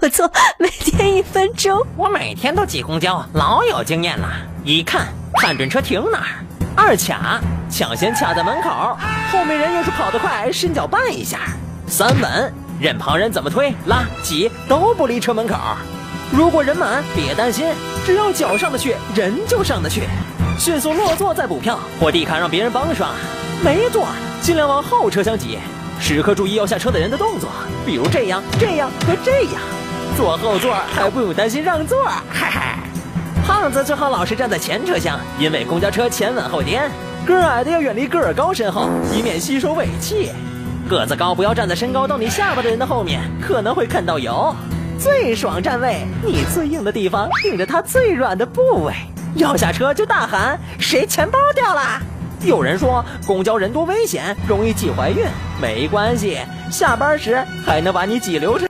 不错，每天一分钟。我每天都挤公交，老有经验了。一看，看准车停哪儿；二卡，抢先卡在门口，后面人要是跑得快，伸脚绊一下；三稳，任旁人怎么推拉挤都不离车门口。如果人满，别担心，只要脚上得去，人就上得去。迅速落座再补票，或地卡让别人帮刷。没座，尽量往后车厢挤。时刻注意要下车的人的动作，比如这样、这样和这样。坐后座还不用担心让座，嗨嗨。胖子最好老是站在前车厢，因为公交车前稳后颠。个矮的要远离个儿高身后，以免吸收尾气。个子高不要站在身高到你下巴的人的后面，可能会看到油。最爽站位，你最硬的地方顶着他最软的部位。要下车就大喊：“谁钱包掉了？”有人说公交人多危险，容易挤怀孕。没关系，下班时还能把你挤流产。